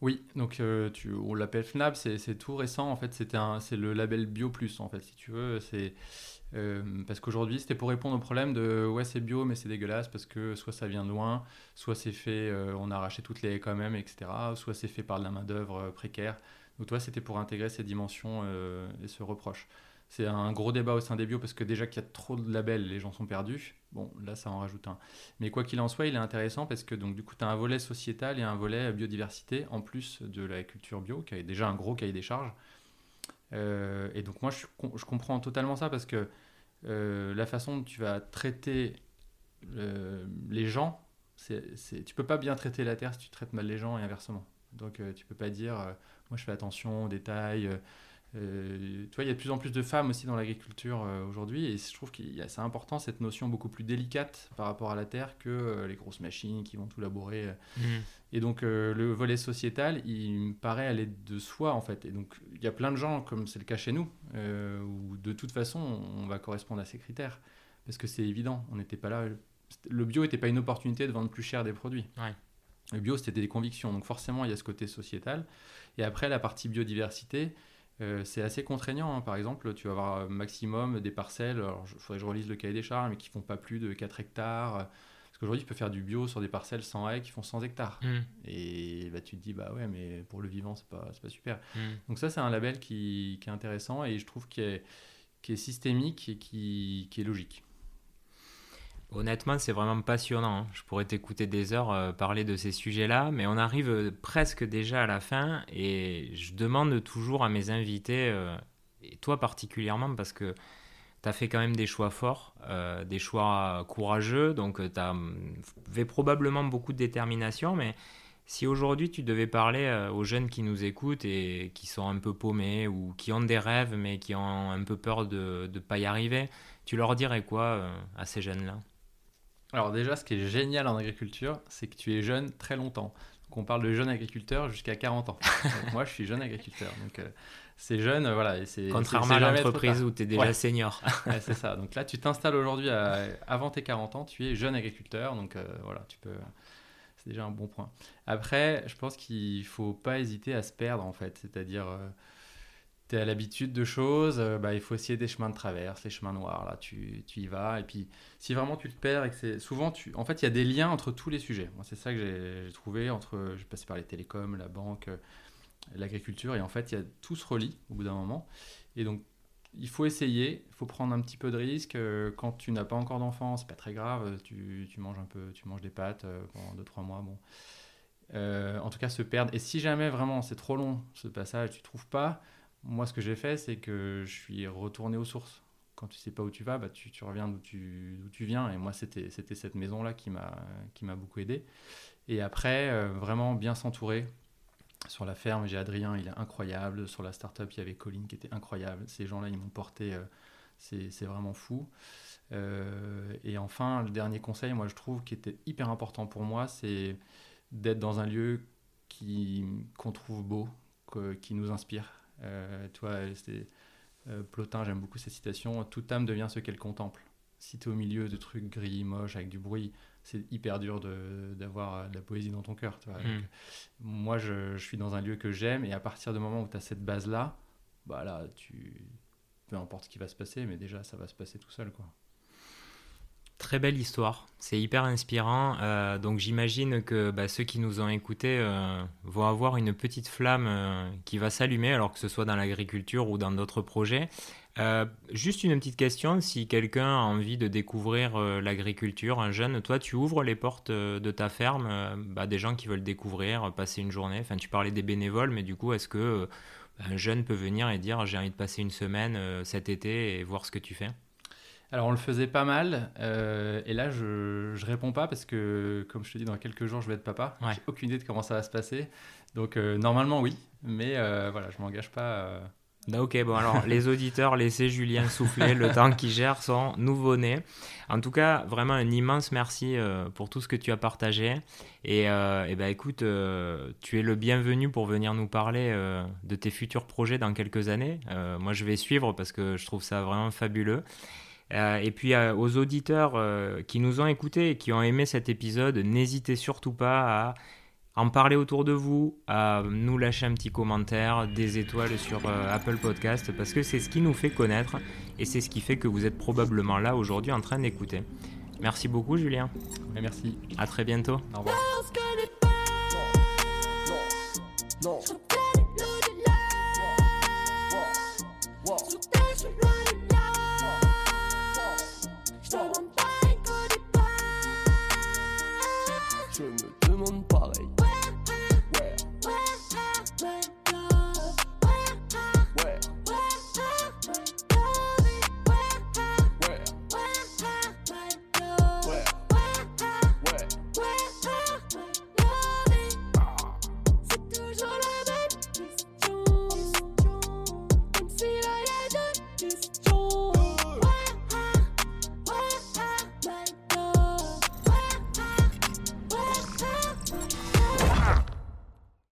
[SPEAKER 2] Oui, donc euh, tu, on l'appelle FNAB, c'est tout récent en fait, c'est le label Bio Plus en fait, si tu veux. Euh, parce qu'aujourd'hui c'était pour répondre au problème de ouais c'est bio mais c'est dégueulasse parce que soit ça vient de loin, soit c'est fait, euh, on a arraché toutes les haies quand même, etc. Soit c'est fait par de la main d'œuvre précaire. Donc toi c'était pour intégrer ces dimensions et ce reproche. C'est un gros débat au sein des bio parce que déjà qu'il y a trop de labels, les gens sont perdus. Bon, là, ça en rajoute un. Mais quoi qu'il en soit, il est intéressant parce que donc, du coup, tu as un volet sociétal et un volet biodiversité en plus de la culture bio, qui a déjà un gros cahier des charges. Euh, et donc, moi, je, je, comprends totalement ça parce que euh, la façon dont tu vas traiter euh, les gens, c'est, tu peux pas bien traiter la terre si tu traites mal les gens et inversement. Donc, tu peux pas dire, moi, je fais attention aux détails euh, tu vois, il y a de plus en plus de femmes aussi dans l'agriculture euh, aujourd'hui, et je trouve que c'est important cette notion beaucoup plus délicate par rapport à la terre que euh, les grosses machines qui vont tout labourer. Mmh. Et donc le volet sociétal, il me paraît aller de soi en fait. Et donc il y a plein de gens, comme c'est le cas chez nous, où de toute façon on va correspondre à ces critères, parce que c'est évident, on n'était pas là. Le bio n'était pas une opportunité de vendre plus cher des produits. Le bio, c'était des convictions. Donc forcément, il y a ce côté sociétal. Et après, la partie biodiversité, euh, c'est assez contraignant. Hein. Par exemple, tu vas avoir maximum des parcelles, alors il faudrait que je relise le cahier des charges, mais qui font pas plus de 4 hectares. Parce qu'aujourd'hui, tu peux faire du bio sur des parcelles sans haies qui font 100 hectares. Mmh. Et bah, tu te dis, bah ouais, mais pour le vivant, c'est pas, pas super. Mmh. Donc, ça, c'est un label qui, qui, est intéressant et je trouve qu'il est, est, systémique et qui, qui est logique.
[SPEAKER 1] Honnêtement, c'est vraiment passionnant. Hein. Je pourrais t'écouter des heures euh, parler de ces sujets-là, mais on arrive euh, presque déjà à la fin et je demande toujours à mes invités, euh, et toi particulièrement, parce que tu as fait quand même des choix forts, des choix courageux, donc tu avais probablement beaucoup de détermination, mais Si aujourd'hui tu devais parler aux jeunes qui nous écoutent et qui sont un peu paumés ou qui ont des rêves mais qui ont un peu peur de ne pas y arriver, tu leur dirais quoi à ces jeunes-là?
[SPEAKER 2] Alors déjà, ce qui est génial en agriculture, c'est que tu es jeune très longtemps. Donc on parle de jeune agriculteur jusqu'à 40 ans. [LAUGHS] moi, je suis jeune agriculteur. Donc euh, c'est jeune, voilà. Et
[SPEAKER 1] Contrairement à l'entreprise où tu es déjà senior. [LAUGHS]
[SPEAKER 2] c'est ça. Donc là, tu t'installes aujourd'hui avant tes 40 ans, tu es jeune agriculteur. Donc voilà, tu peux c'est déjà un bon point. Après, je pense qu'il faut pas hésiter à se perdre en fait. C'est-à-dire, euh, tu es à l'habitude de choses, euh, bah, il faut essayer des chemins de traverse, les chemins noirs. Là, tu, tu, y vas. Et puis, si vraiment tu te perds et que c'est. Souvent, tu... en fait, il y a des liens entre tous les sujets. Moi, c'est ça que j'ai trouvé. entre J'ai passé par les télécoms, la banque, l'agriculture. Et en fait, y a, tout se relie au bout d'un moment. Et donc, il faut essayer, il faut prendre un petit peu de risque. Euh, quand tu n'as pas encore d'enfant, c'est pas très grave. Tu, manges un peu, tu manges des pâtes euh, pendant 2-3 mois. Bon. Euh, en tout cas, se perdre. Et si jamais vraiment c'est trop long ce passage, tu trouves pas, moi ce que j'ai fait, c'est que je suis retourné aux sources. Quand tu sais pas où tu vas, bah, tu, reviens d'où tu, tu viens. Et moi, c'était cette maison-là qui m'a beaucoup aidé. Et après, vraiment bien s'entourer sur la ferme, j'ai Adrien, il est incroyable. Sur la start-up, il y avait Colin qui était incroyable. Ces gens-là, ils m'ont porté, euh, c'est vraiment fou. Euh, et enfin, le dernier conseil, moi, je trouve, qui était hyper important pour moi, c'est d'être dans un lieu qu'on trouve beau, qui nous inspire. Euh, toi, euh, Plotin, j'aime beaucoup cette citation Toute âme devient ce qu'elle contemple. Si tu es au milieu de trucs gris, moches, avec du bruit, c'est hyper dur d'avoir euh, de, la poésie dans ton cœur. Hmm. moi, je, je, suis dans un lieu que j'aime et à partir du moment où tu as cette base-là, bah là, tu, peu importe ce qui va se passer, mais déjà, ça va se passer tout seul. quoi.
[SPEAKER 1] Très belle histoire, c'est hyper inspirant. Euh, donc j'imagine que bah, ceux qui nous ont écoutés euh, vont avoir une petite flamme qui va s'allumer, alors que ce soit dans l'agriculture ou dans d'autres projets. Euh, juste une petite question, si quelqu'un a envie de découvrir euh, l'agriculture, un jeune, toi tu ouvres les portes euh, de ta ferme, bah, des gens qui veulent découvrir, passer une journée, enfin tu parlais des bénévoles, mais du coup est-ce que un jeune peut venir et dire j'ai envie de passer une semaine cet été et voir ce que tu fais?
[SPEAKER 2] Alors on le faisait pas mal, et là je, je réponds pas parce que comme je te dis dans quelques jours je vais être papa, j'ai aucune idée de comment ça va se passer, donc normalement oui, mais voilà je m'engage pas
[SPEAKER 1] bah, ok, bon alors [LAUGHS] les auditeurs, laissez Julien souffler le temps qu'il gère son nouveau-né. En tout cas, vraiment un immense merci euh, pour tout ce que tu as partagé. Et, euh, et bah, écoute, euh, tu es le bienvenu pour venir nous parler de tes futurs projets dans quelques années. moi, je vais suivre parce que je trouve ça vraiment fabuleux. Et puis aux auditeurs qui nous ont écoutés et qui ont aimé cet épisode, n'hésitez surtout pas à en parler autour de vous, à nous lâcher un petit commentaire, des étoiles sur euh, Apple Podcast, parce que c'est ce qui nous fait connaître et c'est ce qui fait que vous êtes probablement là aujourd'hui en train d'écouter. Merci beaucoup Julien.
[SPEAKER 2] merci.
[SPEAKER 1] À très bientôt.
[SPEAKER 2] Au revoir.